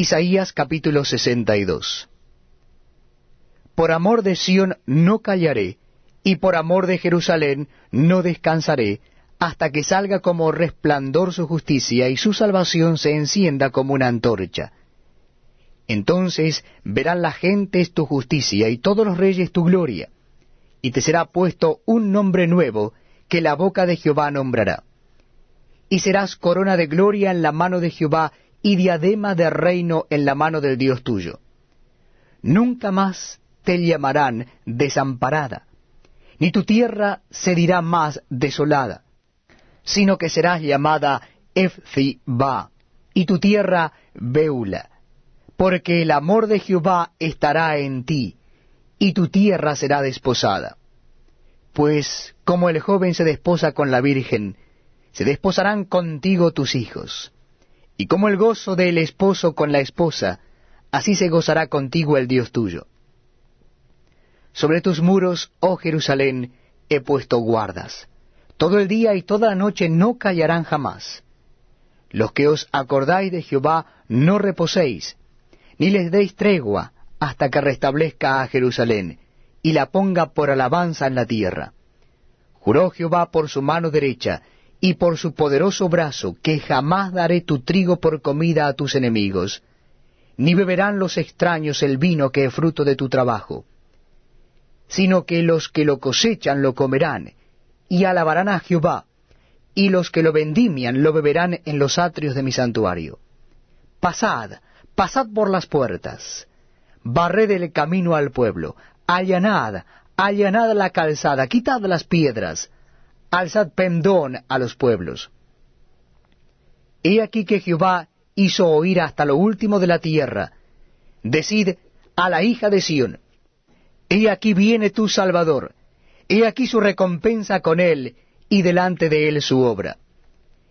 Isaías capítulo 62 Por amor de Sión no callaré, y por amor de Jerusalén no descansaré, hasta que salga como resplandor su justicia y su salvación se encienda como una antorcha. Entonces verán las gentes tu justicia y todos los reyes tu gloria, y te será puesto un nombre nuevo que la boca de Jehová nombrará. Y serás corona de gloria en la mano de Jehová y diadema de reino en la mano del Dios tuyo. Nunca más te llamarán desamparada, ni tu tierra se dirá más desolada sino que serás llamada Efziba, y tu tierra Beula, porque el amor de Jehová estará en ti, y tu tierra será desposada. Pues como el joven se desposa con la virgen, se desposarán contigo tus hijos, y como el gozo del esposo con la esposa, así se gozará contigo el Dios tuyo. Sobre tus muros, oh Jerusalén, he puesto guardas todo el día y toda la noche no callarán jamás. Los que os acordáis de Jehová no reposéis, ni les deis tregua hasta que restablezca a Jerusalén, y la ponga por alabanza en la tierra. Juró Jehová por su mano derecha, y por su poderoso brazo, que jamás daré tu trigo por comida a tus enemigos, ni beberán los extraños el vino que es fruto de tu trabajo, sino que los que lo cosechan lo comerán, y alabarán a Jehová, y los que lo vendimian lo beberán en los atrios de mi santuario. Pasad, pasad por las puertas, barred el camino al pueblo, allanad, allanad la calzada, quitad las piedras, alzad pendón a los pueblos. He aquí que Jehová hizo oír hasta lo último de la tierra. Decid a la hija de Sión, He aquí viene tu Salvador, He aquí su recompensa con él, y delante de él su obra.